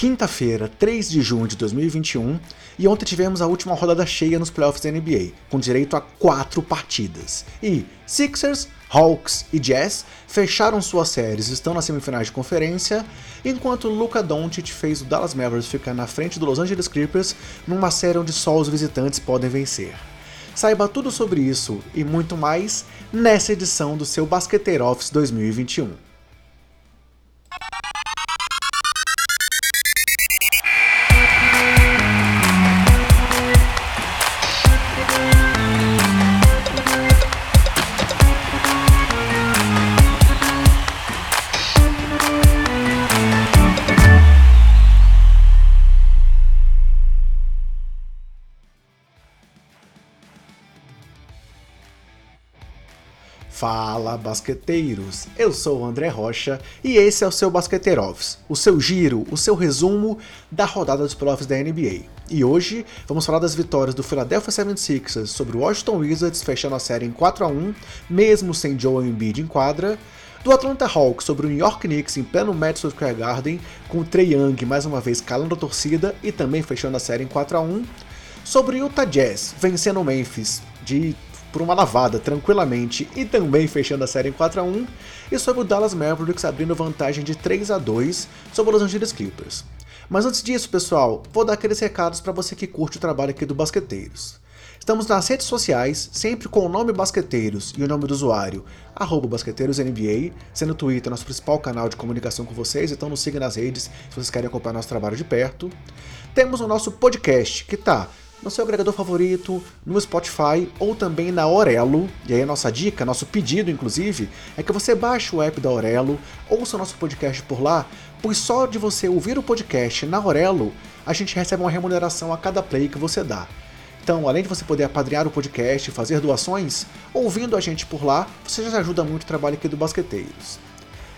quinta-feira, 3 de junho de 2021, e ontem tivemos a última rodada cheia nos playoffs da NBA, com direito a quatro partidas. E Sixers, Hawks e Jazz fecharam suas séries e estão nas semifinais de conferência, enquanto Luka Doncic fez o Dallas Mavericks ficar na frente do Los Angeles Clippers numa série onde só os visitantes podem vencer. Saiba tudo sobre isso e muito mais nessa edição do seu Basqueteiro Office 2021. Fala basqueteiros, eu sou o André Rocha e esse é o seu Basqueteiro Office, o seu giro, o seu resumo da rodada dos playoffs da NBA. E hoje vamos falar das vitórias do Philadelphia 76ers sobre o Washington Wizards, fechando a série em 4 a 1 mesmo sem Joel Embiid em quadra, do Atlanta Hawks sobre o New York Knicks em pleno Madison Square Garden, com o Trey Young mais uma vez calando a torcida e também fechando a série em 4 a 1 sobre o Utah Jazz vencendo o Memphis de por uma lavada tranquilamente e também fechando a série em 4 a 1 e sobre o Dallas Mavericks abrindo vantagem de 3 a 2 sobre os Los Angeles Clippers. Mas antes disso, pessoal, vou dar aqueles recados para você que curte o trabalho aqui do Basqueteiros. Estamos nas redes sociais, sempre com o nome Basqueteiros e o nome do usuário, BasqueteirosNBA, sendo o Twitter nosso principal canal de comunicação com vocês, então nos siga nas redes se vocês querem acompanhar nosso trabalho de perto. Temos o nosso podcast, que tá no seu agregador favorito, no Spotify ou também na Orelo. E aí a nossa dica, nosso pedido inclusive, é que você baixe o app da Orelo, ouça o nosso podcast por lá, pois só de você ouvir o podcast na Orelo, a gente recebe uma remuneração a cada play que você dá. Então, além de você poder apadrear o podcast e fazer doações, ouvindo a gente por lá, você já ajuda muito o trabalho aqui do Basqueteiros.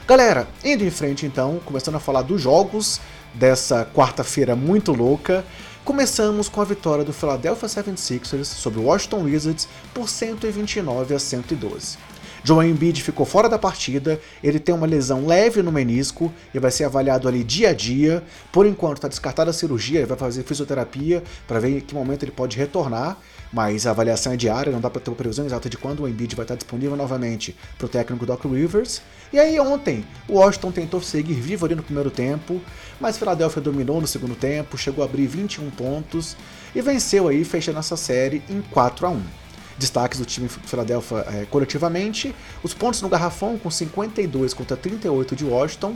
Galera, indo em frente então, começando a falar dos jogos dessa quarta-feira muito louca. Começamos com a vitória do Philadelphia 76ers sobre o Washington Wizards por 129 a 112. Joel Embiid ficou fora da partida, ele tem uma lesão leve no menisco e vai ser avaliado ali dia a dia. Por enquanto está descartada a cirurgia, ele vai fazer fisioterapia para ver em que momento ele pode retornar mas a avaliação é diária, não dá para ter uma previsão exata de quando o Embiid vai estar disponível novamente para o técnico Doc Rivers. E aí ontem, o Washington tentou seguir vivo ali no primeiro tempo, mas Philadelphia dominou no segundo tempo, chegou a abrir 21 pontos e venceu aí, fechando essa série em 4 a 1 destaques do time Philadelphia é, coletivamente, os pontos no garrafão com 52 contra 38 de Washington,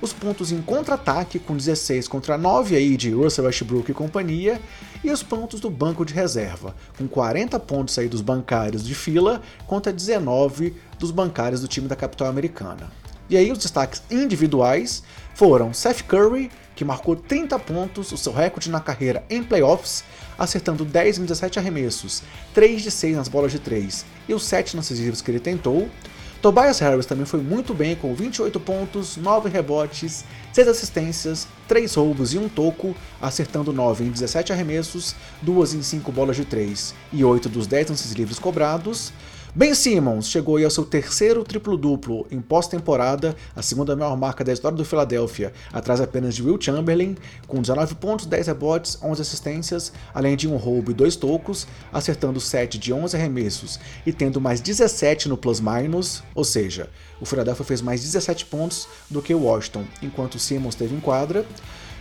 os pontos em contra-ataque com 16 contra 9 aí de Russell Westbrook e companhia, e os pontos do banco de reserva, com 40 pontos aí dos bancários de fila contra 19 dos bancários do time da capital americana. E aí os destaques individuais foram Seth Curry, que marcou 30 pontos, o seu recorde na carreira em playoffs, acertando 10 em 17 arremessos, 3 de 6 nas bolas de 3 e os 7 lances livres que ele tentou. Tobias Harris também foi muito bem com 28 pontos, 9 rebotes, 6 assistências, 3 roubos e um toco, acertando 9 em 17 arremessos, 2 em 5 bolas de 3 e 8 dos 10 lances livres cobrados. Ben Simmons chegou aí ao seu terceiro triplo-duplo em pós-temporada, a segunda maior marca da história do Philadelphia, atrás apenas de Will Chamberlain, com 19 pontos, 10 rebotes, 11 assistências, além de um roubo e dois tocos, acertando 7 de 11 arremessos e tendo mais 17 no plus-minus, ou seja, o Philadelphia fez mais 17 pontos do que o Washington, enquanto Simmons teve em quadra.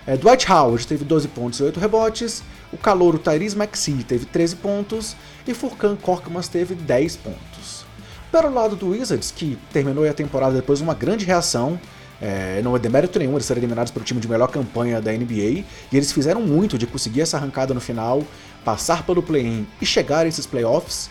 É, Dwight Howard teve 12 pontos e 8 rebotes, o calouro Tyrese Maxey teve 13 pontos e Furkan Korkmaz teve 10 pontos. Pelo lado do Wizards, que terminou a temporada depois de uma grande reação, é, não é demérito nenhum eles serem eliminados pelo time de melhor campanha da NBA, e eles fizeram muito de conseguir essa arrancada no final, passar pelo play-in e chegar a esses playoffs.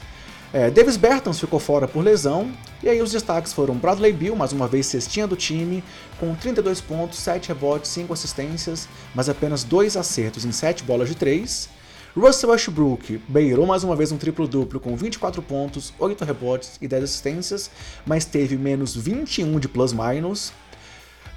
É, Davis Bertans ficou fora por lesão, e aí os destaques foram Bradley Bill, mais uma vez cestinha do time, com 32 pontos, 7 rebotes, 5 assistências, mas apenas 2 acertos em 7 bolas de 3. Russell Westbrook beirou mais uma vez um triplo-duplo com 24 pontos, 8 rebotes e 10 assistências, mas teve menos 21 de plus-minus.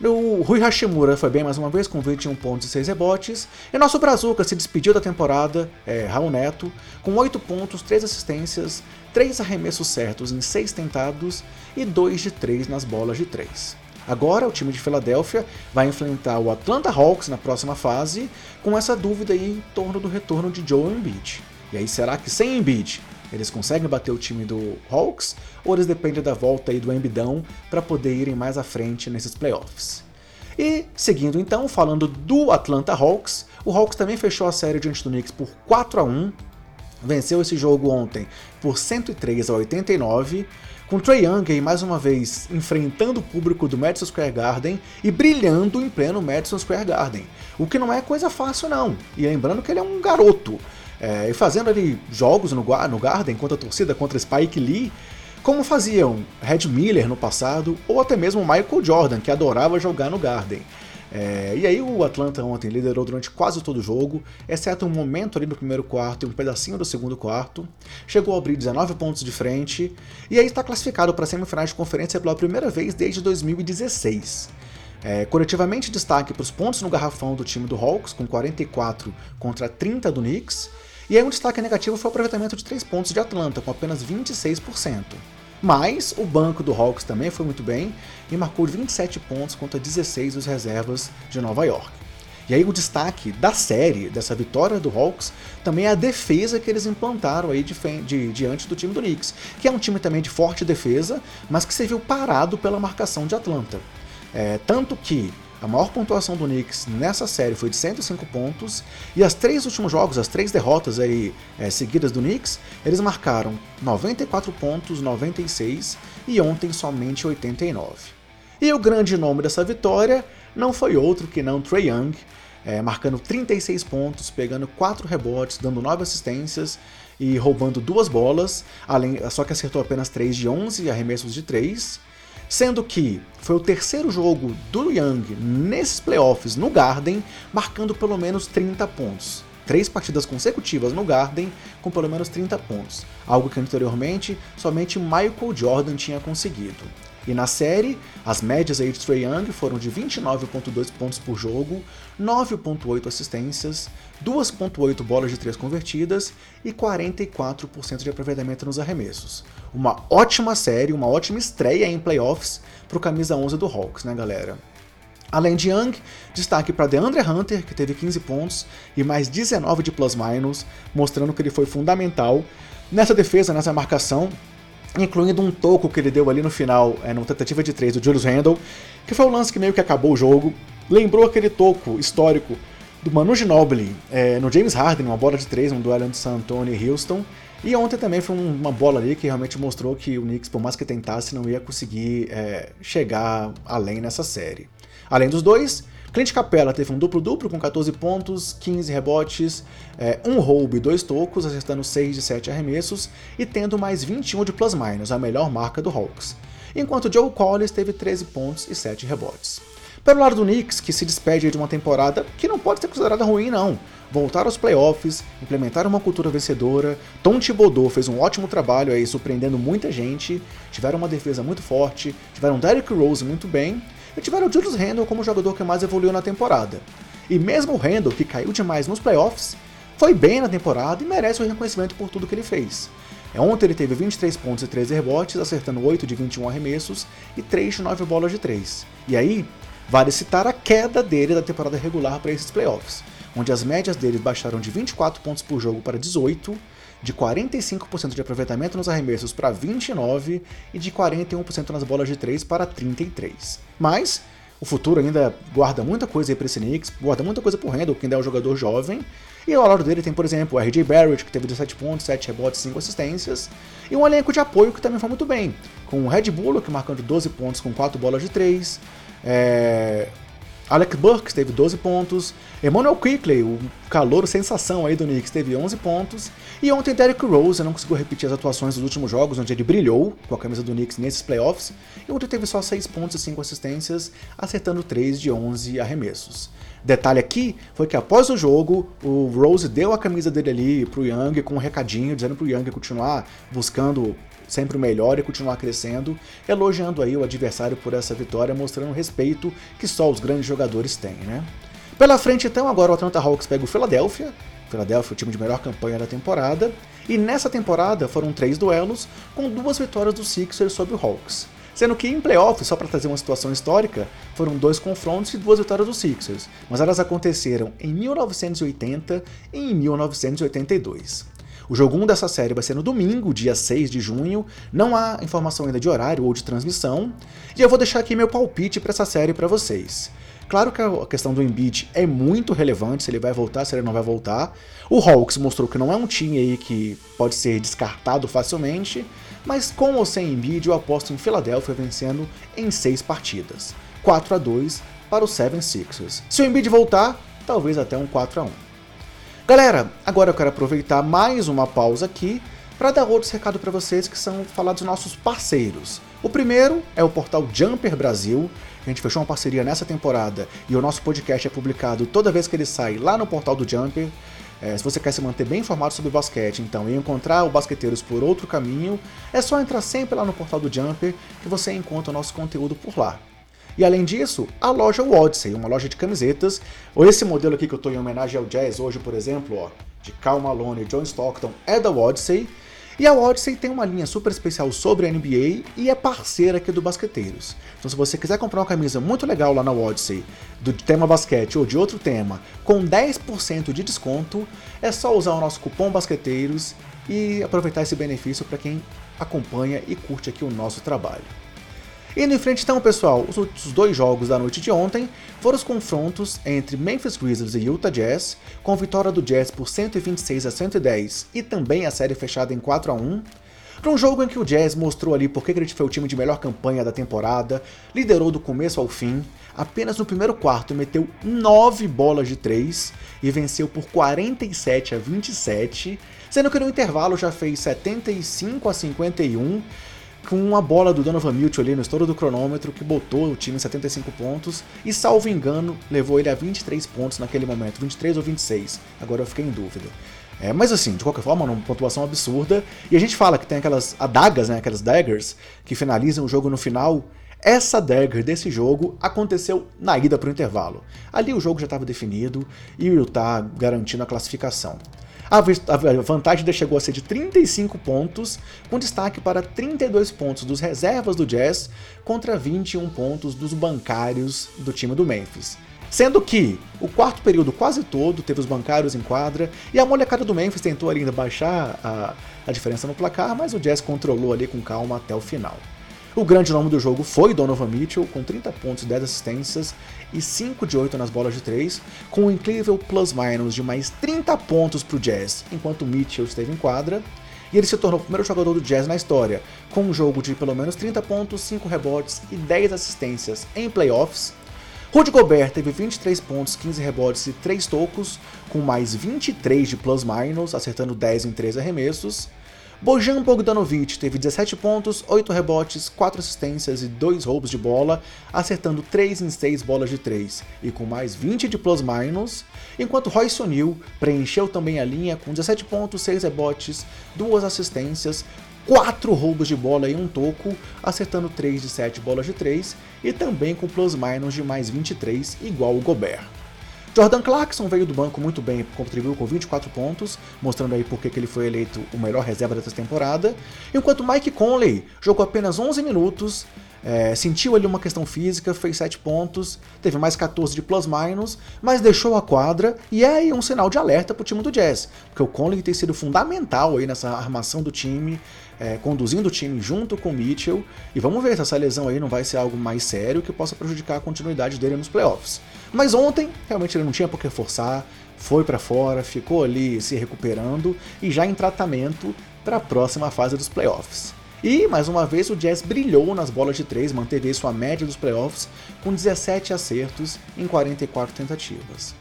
O Rui Hashimura foi bem mais uma vez, com 21 pontos e 6 rebotes. E nosso Brazuca se despediu da temporada, é, Raul Neto, com 8 pontos, 3 assistências, 3 arremessos certos em 6 tentados e 2 de 3 nas bolas de 3. Agora o time de Filadélfia vai enfrentar o Atlanta Hawks na próxima fase, com essa dúvida aí em torno do retorno de Joe Embiid. E aí será que sem Embiid eles conseguem bater o time do Hawks ou eles dependem da volta aí do Embidão para poder irem mais à frente nesses playoffs? E seguindo então, falando do Atlanta Hawks, o Hawks também fechou a série diante do Knicks por 4 a 1 venceu esse jogo ontem por 103 a 89, com Trey Young aí mais uma vez enfrentando o público do Madison Square Garden e brilhando em pleno Madison Square Garden, o que não é coisa fácil não. E lembrando que ele é um garoto, é, e fazendo ali jogos no, no Garden contra a torcida, contra Spike Lee, como faziam Red Miller no passado, ou até mesmo Michael Jordan, que adorava jogar no Garden. É, e aí o Atlanta ontem liderou durante quase todo o jogo, exceto um momento ali no primeiro quarto e um pedacinho do segundo quarto. Chegou a abrir 19 pontos de frente e aí está classificado para semifinais de conferência pela primeira vez desde 2016. É, coletivamente, destaque para os pontos no garrafão do time do Hawks, com 44 contra 30 do Knicks, e aí um destaque negativo foi o aproveitamento de 3 pontos de Atlanta, com apenas 26%. Mas o banco do Hawks também foi muito bem e marcou 27 pontos contra 16 dos reservas de Nova York. E aí o destaque da série, dessa vitória do Hawks, também é a defesa que eles implantaram aí de, de, diante do time do Knicks, que é um time também de forte defesa, mas que se viu parado pela marcação de Atlanta. É, tanto que a maior pontuação do Knicks nessa série foi de 105 pontos, e as três últimos jogos, as três derrotas aí é, seguidas do Knicks, eles marcaram 94 pontos, 96 e ontem somente 89. E o grande nome dessa vitória não foi outro que não Trey Young, é, marcando 36 pontos, pegando 4 rebotes, dando 9 assistências e roubando duas bolas, além, só que acertou apenas 3 de 11 arremessos de 3 sendo que foi o terceiro jogo do Young nesses playoffs no Garden, marcando pelo menos 30 pontos. Três partidas consecutivas no Garden com pelo menos 30 pontos, algo que anteriormente somente Michael Jordan tinha conseguido. E na série, as médias aí de Trae Young foram de 29.2 pontos por jogo, 9.8 assistências, 2.8 bolas de 3 convertidas e 44% de aproveitamento nos arremessos. Uma ótima série, uma ótima estreia em playoffs para o camisa 11 do Hawks, né, galera? Além de Young, destaque para DeAndre Hunter, que teve 15 pontos e mais 19 de plus-minus, mostrando que ele foi fundamental nessa defesa, nessa marcação, incluindo um toco que ele deu ali no final, é, numa tentativa de 3 do Julius Randle, que foi o lance que meio que acabou o jogo. Lembrou aquele toco histórico do Manu Ginobili é, no James Harden, uma bola de 3, um duelo entre San Antonio e Houston. E ontem também foi uma bola ali que realmente mostrou que o Knicks, por mais que tentasse, não ia conseguir é, chegar além nessa série. Além dos dois, Clint Capella teve um duplo-duplo com 14 pontos, 15 rebotes, é, um roubo e dois tocos, acertando 6 de 7 arremessos e tendo mais 21 de plus-minus, a melhor marca do Hawks. Enquanto Joe Collins teve 13 pontos e 7 rebotes. Pelo lado do Knicks, que se despede de uma temporada que não pode ser considerada ruim, não. Voltar aos playoffs, implementar uma cultura vencedora. Tom Thibodeau fez um ótimo trabalho aí, surpreendendo muita gente. Tiveram uma defesa muito forte, tiveram Derrick Rose muito bem e tiveram o Julius Randle como o jogador que mais evoluiu na temporada. E mesmo o Randle, que caiu demais nos playoffs, foi bem na temporada e merece o reconhecimento por tudo que ele fez. É, ontem ele teve 23 pontos e 13 rebotes, acertando 8 de 21 arremessos e 3 de 9 bolas de 3. E aí, vale citar a queda dele da temporada regular para esses playoffs, onde as médias dele baixaram de 24 pontos por jogo para 18, de 45% de aproveitamento nos arremessos para 29 e de 41% nas bolas de 3 para 33. Mas o futuro ainda guarda muita coisa para esse Knicks, guarda muita coisa pro Randall, que ainda é um jogador jovem. E ao lado dele tem, por exemplo, o RJ Barrett, que teve 17 pontos, 7 rebotes, 5 assistências. E um elenco de apoio que também foi muito bem, com o Red Bullock marcando 12 pontos com 4 bolas de 3. É... Alec Burks teve 12 pontos, Emmanuel Quickley, o calor sensação aí do Knicks, teve 11 pontos, e ontem Derrick Rose não conseguiu repetir as atuações dos últimos jogos, onde ele brilhou com a camisa do Knicks nesses playoffs, e ontem teve só 6 pontos e 5 assistências, acertando 3 de 11 arremessos. Detalhe aqui foi que após o jogo, o Rose deu a camisa dele ali pro Young com um recadinho, dizendo pro Young continuar buscando sempre o melhor e continuar crescendo, elogiando aí o adversário por essa vitória, mostrando o respeito que só os grandes jogadores têm, né? Pela frente, então, agora o Atlanta Hawks pega o Philadelphia. Philadelphia, o time de melhor campanha da temporada. E nessa temporada foram três duelos, com duas vitórias do Sixers sobre o Hawks. Sendo que em playoffs, só para trazer uma situação histórica, foram dois confrontos e duas vitórias dos Sixers, mas elas aconteceram em 1980 e em 1982. O jogo 1 dessa série vai ser no domingo, dia 6 de junho. Não há informação ainda de horário ou de transmissão. E eu vou deixar aqui meu palpite para essa série para vocês. Claro que a questão do Embiid é muito relevante, se ele vai voltar, se ele não vai voltar. O Hawks mostrou que não é um time aí que pode ser descartado facilmente, mas com ou sem Embiid eu aposto em Philadelphia vencendo em seis partidas. 4 a 2 para o 76ers. Se o Embiid voltar, talvez até um 4 a 1. Galera, agora eu quero aproveitar mais uma pausa aqui para dar outros recados para vocês que são falar dos nossos parceiros. O primeiro é o portal Jumper Brasil. A gente fechou uma parceria nessa temporada e o nosso podcast é publicado toda vez que ele sai lá no portal do Jumper. É, se você quer se manter bem informado sobre basquete, então, e encontrar o Basqueteiros por outro caminho, é só entrar sempre lá no portal do Jumper que você encontra o nosso conteúdo por lá. E além disso, a loja Odyssey, uma loja de camisetas. Esse modelo aqui que eu estou em homenagem ao Jazz hoje, por exemplo, ó, de Cal Malone e John Stockton, é da Odyssey. E a Odyssey tem uma linha super especial sobre a NBA e é parceira aqui do Basqueteiros. Então se você quiser comprar uma camisa muito legal lá na Odyssey, do tema basquete ou de outro tema, com 10% de desconto, é só usar o nosso cupom Basqueteiros e aproveitar esse benefício para quem acompanha e curte aqui o nosso trabalho. Indo em frente então, pessoal, os outros dois jogos da noite de ontem foram os confrontos entre Memphis Grizzlies e Utah Jazz, com vitória do Jazz por 126 a 110 e também a série fechada em 4 a 1. Para um jogo em que o Jazz mostrou ali porque ele foi o time de melhor campanha da temporada, liderou do começo ao fim, apenas no primeiro quarto meteu 9 bolas de 3 e venceu por 47 a 27, sendo que no intervalo já fez 75 a 51 com uma bola do Donovan Mitchell ali no estouro do cronômetro que botou o time em 75 pontos e, salvo engano, levou ele a 23 pontos naquele momento, 23 ou 26, agora eu fiquei em dúvida. É, mas assim, de qualquer forma, uma pontuação absurda. E a gente fala que tem aquelas adagas, né, aquelas daggers, que finalizam o jogo no final. Essa dagger desse jogo aconteceu na ida para o intervalo. Ali o jogo já estava definido e o Utah garantindo a classificação. A vantagem chegou a ser de 35 pontos, com destaque para 32 pontos dos reservas do Jazz contra 21 pontos dos bancários do time do Memphis. Sendo que o quarto período quase todo teve os bancários em quadra e a molecada do Memphis tentou ainda baixar a, a diferença no placar, mas o Jazz controlou ali com calma até o final. O grande nome do jogo foi Donovan Mitchell, com 30 pontos, 10 assistências e 5 de 8 nas bolas de 3, com um incrível plus-minus de mais 30 pontos para o Jazz, enquanto Mitchell esteve em quadra. E ele se tornou o primeiro jogador do Jazz na história, com um jogo de pelo menos 30 pontos, 5 rebotes e 10 assistências em playoffs. Rudy Gobert teve 23 pontos, 15 rebotes e 3 tocos, com mais 23 de plus-minus, acertando 10 em 3 arremessos. Bojan Bogdanovic teve 17 pontos, 8 rebotes, 4 assistências e 2 roubos de bola, acertando 3 em 6 bolas de 3 e com mais 20 de plus-minus, enquanto Royce O'Neal preencheu também a linha com 17 pontos, 6 rebotes, 2 assistências, 4 roubos de bola e um toco, acertando 3 de 7 bolas de 3 e também com plus-minus de mais 23, igual o Gobert. Jordan Clarkson veio do banco muito bem, contribuiu com 24 pontos, mostrando aí porque que ele foi eleito o melhor reserva dessa temporada, enquanto Mike Conley jogou apenas 11 minutos, é, sentiu ali uma questão física, fez 7 pontos, teve mais 14 de plus-minus, mas deixou a quadra e é aí um sinal de alerta para o time do Jazz, porque o Conley tem sido fundamental aí nessa armação do time, é, conduzindo o time junto com o Mitchell, e vamos ver se essa lesão aí não vai ser algo mais sério que possa prejudicar a continuidade dele nos playoffs. Mas ontem, realmente ele não tinha por que forçar, foi para fora, ficou ali se recuperando e já em tratamento para a próxima fase dos playoffs. E, mais uma vez, o Jazz brilhou nas bolas de 3, manteve sua média dos playoffs com 17 acertos em 44 tentativas.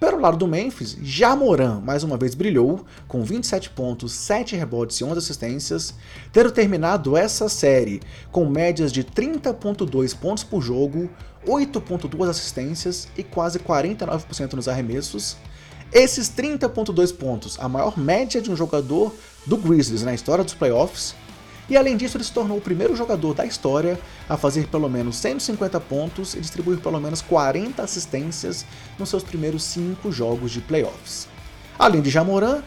Pelo lado do Memphis, Jamoran mais uma vez brilhou, com 27 pontos, 7 rebotes e 11 assistências, tendo terminado essa série com médias de 30.2 pontos por jogo, 8.2 assistências e quase 49% nos arremessos. Esses 30.2 pontos, a maior média de um jogador do Grizzlies na história dos playoffs, e além disso ele se tornou o primeiro jogador da história a fazer pelo menos 150 pontos e distribuir pelo menos 40 assistências nos seus primeiros 5 jogos de playoffs. Além de Jamoran,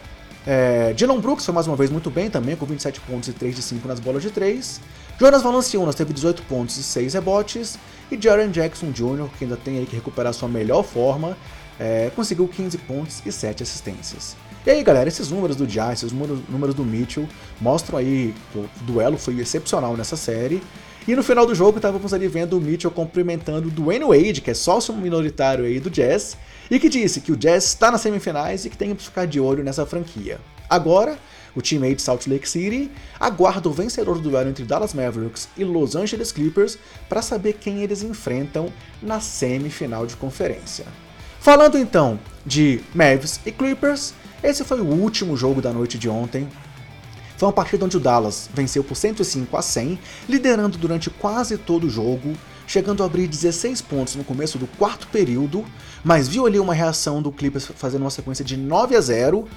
é, Dylan Brooks foi mais uma vez muito bem também, com 27 pontos e 3 de 5 nas bolas de 3. Jonas Valanciunas teve 18 pontos e 6 rebotes, e Jaren Jackson Jr., que ainda tem que recuperar sua melhor forma, é, conseguiu 15 pontos e 7 assistências. E aí, galera, esses números do Jazz, esses números do Mitchell, mostram aí que o duelo foi excepcional nessa série. E no final do jogo, estávamos ali vendo o Mitchell cumprimentando o Dwayne Wade, que é sócio minoritário aí do Jazz, e que disse que o Jazz está nas semifinais e que tem que ficar de olho nessa franquia. Agora, o time aí de Salt Lake City aguarda o vencedor do duelo entre Dallas Mavericks e Los Angeles Clippers para saber quem eles enfrentam na semifinal de conferência. Falando então de Mavs e Clippers, esse foi o último jogo da noite de ontem. Foi uma partida onde o Dallas venceu por 105 a 100, liderando durante quase todo o jogo, chegando a abrir 16 pontos no começo do quarto período, mas viu ali uma reação do Clippers fazendo uma sequência de 9 a 0,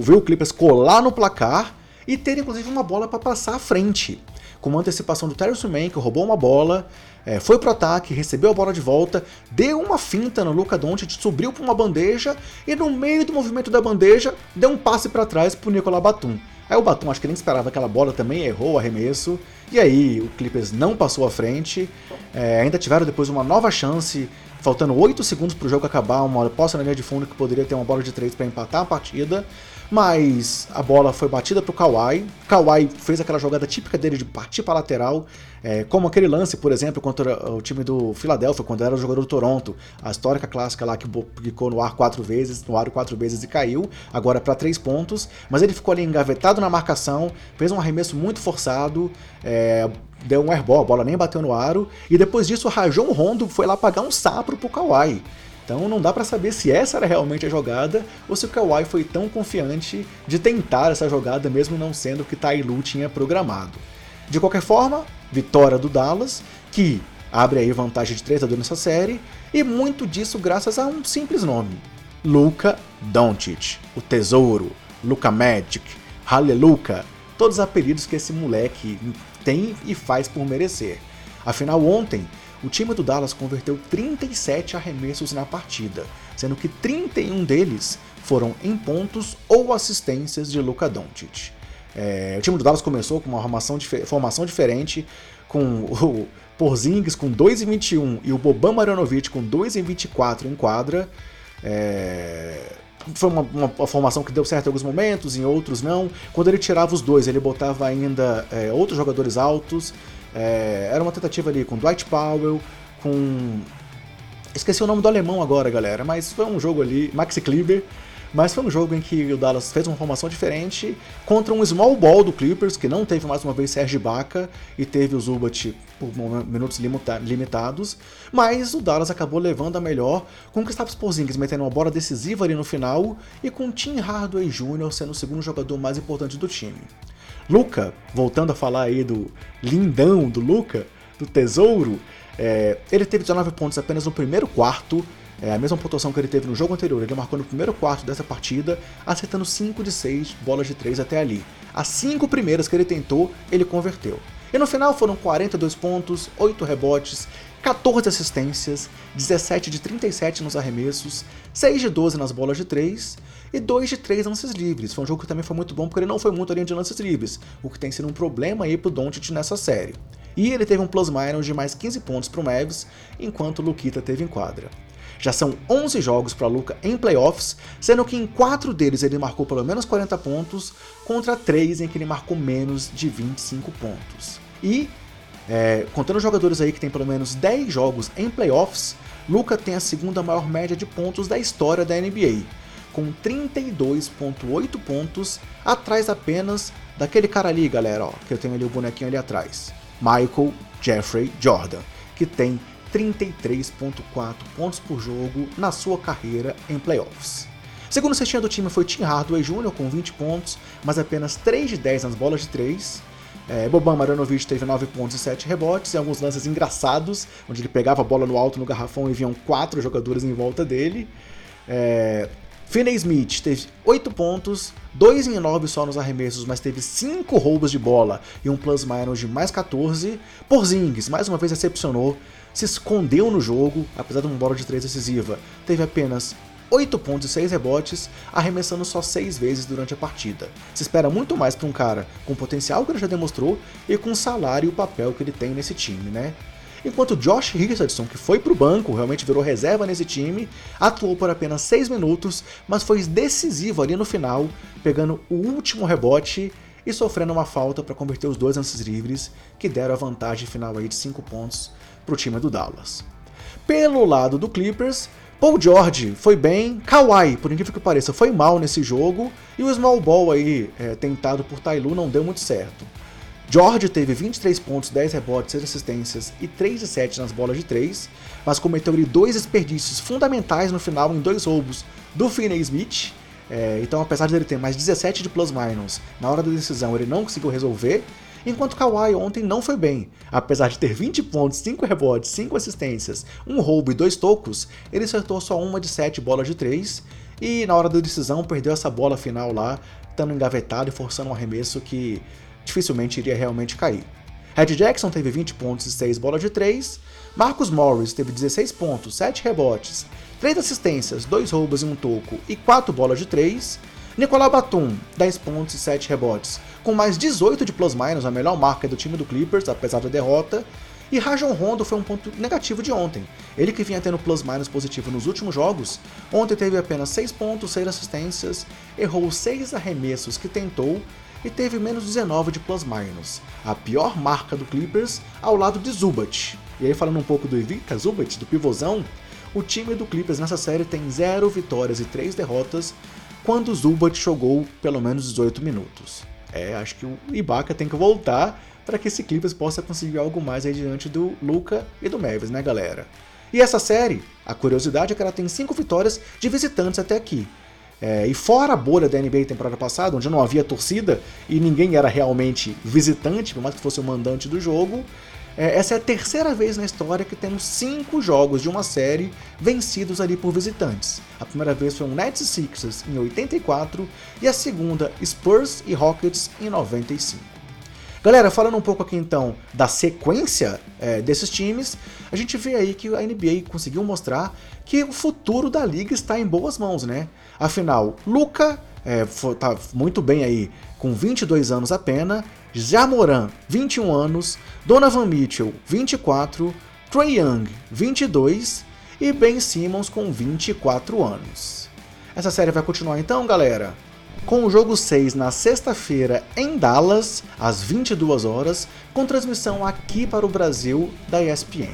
viu o Clippers colar no placar e ter inclusive uma bola para passar à frente com uma antecipação do Terrence Mann, que roubou uma bola, é, foi pro ataque, recebeu a bola de volta, deu uma finta no Luca Doncic, subiu para uma bandeja e no meio do movimento da bandeja deu um passe para trás pro Nicolas Batum. Aí o Batum acho que nem esperava aquela bola também, errou o arremesso. E aí o Clippers não passou à frente. É, ainda tiveram depois uma nova chance, faltando 8 segundos para o jogo acabar, uma posse na linha de fundo que poderia ter uma bola de 3 para empatar a partida mas a bola foi batida para o Kawhi. Kawhi fez aquela jogada típica dele de partir para lateral, é, como aquele lance, por exemplo, contra o time do Philadelphia, quando era jogador do Toronto, a histórica clássica lá que ficou no ar quatro vezes, no ar quatro vezes e caiu, agora para três pontos, mas ele ficou ali engavetado na marcação, fez um arremesso muito forçado, é, deu um airball, a bola nem bateu no aro, e depois disso o Rajon Rondo foi lá pagar um sapro pro Kawhi. Então não dá para saber se essa era realmente a jogada ou se o Kawhi foi tão confiante de tentar essa jogada mesmo não sendo o que Tai Lu tinha programado. De qualquer forma, vitória do Dallas, que abre aí vantagem de 3 a 2 nessa série, e muito disso graças a um simples nome: Luca Doncic, o tesouro, Luca Magic, Hallelujah, todos os apelidos que esse moleque tem e faz por merecer. Afinal, ontem o time do Dallas converteu 37 arremessos na partida, sendo que 31 deles foram em pontos ou assistências de Luka Doncic. É, o time do Dallas começou com uma formação, formação diferente, com o Porzingis com 2,21 e o Boban Marjanovic com 2,24 em quadra. É, foi uma, uma, formação que deu certo em alguns momentos, em outros não. Quando ele tirava os dois, ele botava ainda é, outros jogadores altos. É, era uma tentativa ali com Dwight Powell, com. Esqueci o nome do alemão agora, galera, mas foi um jogo ali, Maxi Kleber, mas foi um jogo em que o Dallas fez uma formação diferente contra um small ball do Clippers, que não teve mais uma vez Serge Ibaka e teve o Zubat por minutos limitados, mas o Dallas acabou levando a melhor com o Kristaps Porzingis metendo uma bola decisiva ali no final e com Tim Hardaway Jr. sendo o segundo jogador mais importante do time. Luca, voltando a falar aí do lindão do Luca, do tesouro, é, ele teve 19 pontos apenas no primeiro quarto, é a mesma pontuação que ele teve no jogo anterior. Ele marcou no primeiro quarto dessa partida, acertando 5 de 6 bolas de 3 até ali. As 5 primeiras que ele tentou, ele converteu. E no final foram 42 pontos, 8 rebotes, 14 assistências, 17 de 37 nos arremessos, 6 de 12 nas bolas de 3 e 2 de 3 lances livres. Foi um jogo que também foi muito bom porque ele não foi muito além de lances livres, o que tem sido um problema aí pro Doncic nessa série. E ele teve um plus-minus de mais 15 pontos pro Mavs, enquanto o Luquita teve em quadra. Já são 11 jogos para Luca em playoffs, sendo que em 4 deles ele marcou pelo menos 40 pontos, contra 3 em que ele marcou menos de 25 pontos. E, é, contando jogadores aí que tem pelo menos 10 jogos em playoffs, Luca tem a segunda maior média de pontos da história da NBA, com 32,8 pontos, atrás apenas daquele cara ali, galera, ó, que eu tenho ali o bonequinho ali atrás, Michael Jeffrey Jordan, que tem 33,4 pontos por jogo na sua carreira em playoffs. Segundo cestinha do time foi Tim Hardaway Jr. com 20 pontos, mas apenas 3 de 10 nas bolas de 3. É, Boban Marjanovic teve 9 pontos e 7 rebotes, e alguns lances engraçados, onde ele pegava a bola no alto no garrafão e vinham 4 jogadores em volta dele. É, Finney Smith teve 8 pontos, 2 em 9 só nos arremessos, mas teve 5 roubos de bola e um plus-minus de mais 14. Porzingis, mais uma vez, decepcionou, se escondeu no jogo, apesar de uma bola de 3 decisiva. Teve apenas 8 pontos e 6 rebotes, arremessando só 6 vezes durante a partida. Se espera muito mais para um cara com o potencial que ele já demonstrou e com o salário e o papel que ele tem nesse time, né? Enquanto Josh Richardson, que foi para o banco, realmente virou reserva nesse time, atuou por apenas 6 minutos, mas foi decisivo ali no final, pegando o último rebote e sofrendo uma falta para converter os dois lances livres, que deram a vantagem final aí de 5 pontos para o time do Dallas. Pelo lado do Clippers, Paul George foi bem, Kawhi, por incrível que pareça, foi mal nesse jogo, e o small ball aí, é, tentado por Tailu, não deu muito certo. George teve 23 pontos, 10 rebotes, 6 assistências e 3 de 7 nas bolas de 3, mas cometeu ali dois desperdícios fundamentais no final em dois roubos do Finney Smith. É, então, apesar de ele ter mais 17 de plus-minus, na hora da decisão ele não conseguiu resolver, enquanto Kawhi ontem não foi bem. Apesar de ter 20 pontos, 5 rebotes, 5 assistências, um roubo e 2 tocos, ele acertou só uma de 7 bolas de 3 e na hora da decisão perdeu essa bola final lá, estando engavetado e forçando um arremesso que dificilmente iria realmente cair. Red Jackson teve 20 pontos e 6 bolas de 3, Marcus Morris teve 16 pontos, 7 rebotes, 3 assistências, 2 roubos e um toco e 4 bolas de 3, Nicolau Batum, 10 pontos e 7 rebotes, com mais 18 de plus-minus, a melhor marca do time do Clippers, apesar da derrota, e Rajon Rondo foi um ponto negativo de ontem. Ele que vinha tendo plus-minus positivo nos últimos jogos, ontem teve apenas 6 pontos, 6 assistências, errou 6 arremessos que tentou, e teve menos 19 de plus-minus, a pior marca do Clippers ao lado de Zubat. E aí falando um pouco do Ivica Zubat, do pivôzão, o time do Clippers nessa série tem 0 vitórias e 3 derrotas, quando Zubat jogou pelo menos 18 minutos. É, acho que o Ibaka tem que voltar para que esse Clippers possa conseguir algo mais aí diante do Luca e do Mavis, né galera? E essa série, a curiosidade é que ela tem 5 vitórias de visitantes até aqui, é, e fora a bolha da NBA temporada passada, onde não havia torcida e ninguém era realmente visitante, por mais que fosse o mandante do jogo, é, essa é a terceira vez na história que temos cinco jogos de uma série vencidos ali por visitantes. A primeira vez foi o Nets e Sixers em 84 e a segunda Spurs e Rockets em 95. Galera, falando um pouco aqui então da sequência é, desses times, a gente vê aí que a NBA conseguiu mostrar que o futuro da liga está em boas mãos, né? Afinal, Luca é, tá muito bem aí, com 22 anos apenas, Jamoran, 21 anos, Donovan Mitchell, 24, Trey Young, 22 e Ben Simmons com 24 anos. Essa série vai continuar então, galera? com o jogo 6 na sexta-feira em Dallas, às 22 horas, com transmissão aqui para o Brasil da ESPN.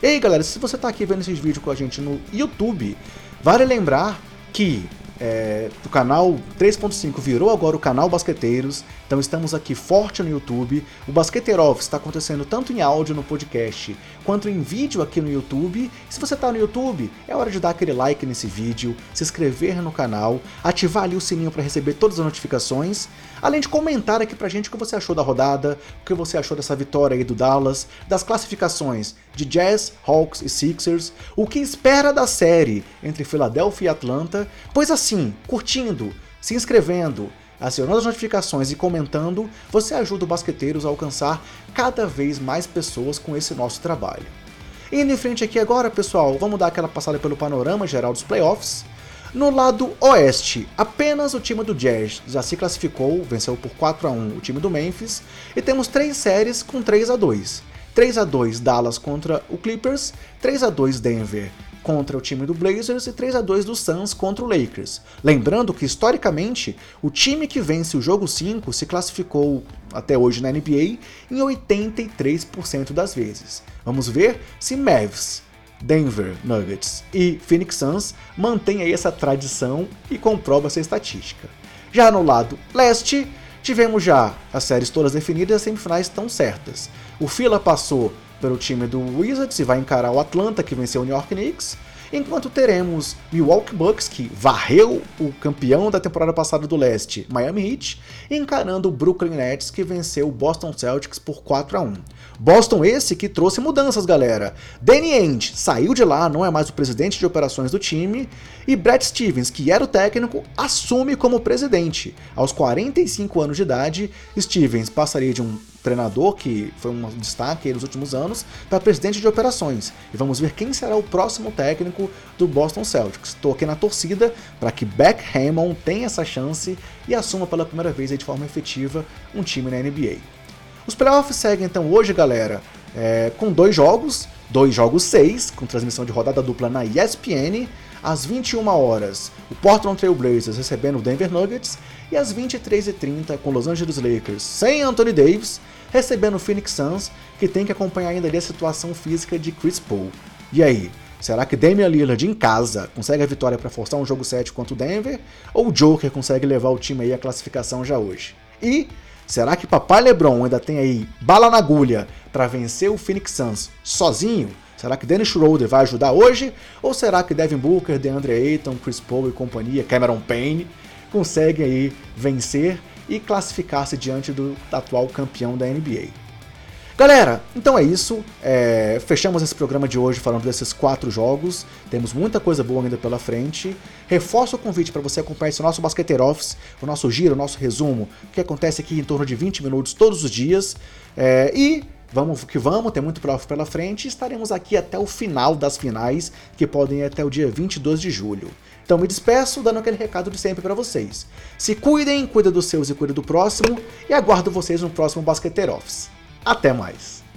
E aí galera, se você está aqui vendo esses vídeos com a gente no YouTube, vale lembrar que é, o canal 3.5 virou agora o canal Basqueteiros, então estamos aqui forte no YouTube. O Basqueteiro Office está acontecendo tanto em áudio no podcast quanto em vídeo aqui no YouTube. Se você está no YouTube, é hora de dar aquele like nesse vídeo, se inscrever no canal, ativar ali o sininho para receber todas as notificações, além de comentar aqui pra gente o que você achou da rodada, o que você achou dessa vitória aí do Dallas, das classificações de Jazz, Hawks e Sixers, o que espera da série entre Philadelphia e Atlanta, pois assim, curtindo, se inscrevendo, acionando as notificações e comentando, você ajuda o Basqueteiros a alcançar cada vez mais pessoas com esse nosso trabalho. Indo em frente aqui agora, pessoal, vamos dar aquela passada pelo panorama geral dos playoffs. No lado oeste, apenas o time do Jazz já se classificou, venceu por 4 a 1 o time do Memphis, e temos três séries com 3 a 2. 3 a 2 Dallas contra o Clippers, 3 a 2 Denver contra o time do Blazers e 3 a 2 do Suns contra o Lakers. Lembrando que historicamente, o time que vence o jogo 5 se classificou até hoje na NBA em 83% das vezes. Vamos ver se Mavs, Denver Nuggets e Phoenix Suns mantêm aí essa tradição e comprova essa estatística. Já no lado leste, tivemos já as séries todas definidas e as semifinais estão certas. O Fila passou pelo time do Wizards e vai encarar o Atlanta, que venceu o New York Knicks, enquanto teremos Milwaukee Bucks, que varreu o campeão da temporada passada do leste, Miami Heat, encarando o Brooklyn Nets, que venceu o Boston Celtics por 4 a 1. Boston esse que trouxe mudanças, galera. Danny Ainge saiu de lá, não é mais o presidente de operações do time, e Brad Stevens, que era o técnico, assume como presidente. Aos 45 anos de idade, Stevens passaria de um treinador que foi um destaque nos últimos anos, para presidente de operações. E vamos ver quem será o próximo técnico do Boston Celtics. Estou aqui na torcida para que Beck Hammond tenha essa chance e assuma pela primeira vez de forma efetiva um time na NBA. Os playoffs seguem então hoje, galera, é, com dois jogos, dois jogos seis, com transmissão de rodada dupla na ESPN, às 21 horas, o Portland Trail Blazers recebendo o Denver Nuggets e às 23h30 com Los Angeles Lakers sem Anthony Davis recebendo o Phoenix Suns, que tem que acompanhar ainda a situação física de Chris Paul. E aí, será que Damian Lillard em casa consegue a vitória para forçar um jogo 7 contra o Denver ou o Joker consegue levar o time aí à classificação já hoje? E será que Papai LeBron ainda tem aí bala na agulha para vencer o Phoenix Suns sozinho? Será que Dennis Schroeder vai ajudar hoje? Ou será que Devin Booker, DeAndre Ayton, Chris Paul e companhia, Cameron Payne, conseguem aí vencer e classificar-se diante do atual campeão da NBA? Galera, então é isso. É, fechamos esse programa de hoje falando desses quatro jogos. Temos muita coisa boa ainda pela frente. Reforço o convite para você acompanhar esse nosso Basqueteiro Office, o nosso giro, o nosso resumo, que acontece aqui em torno de 20 minutos todos os dias. É, e Vamos que vamos, tem muito prova pela frente estaremos aqui até o final das finais, que podem ir até o dia 22 de julho. Então me despeço dando aquele recado de sempre para vocês. Se cuidem, cuida dos seus e cuida do próximo, e aguardo vocês no próximo Basqueteiro Office. Até mais!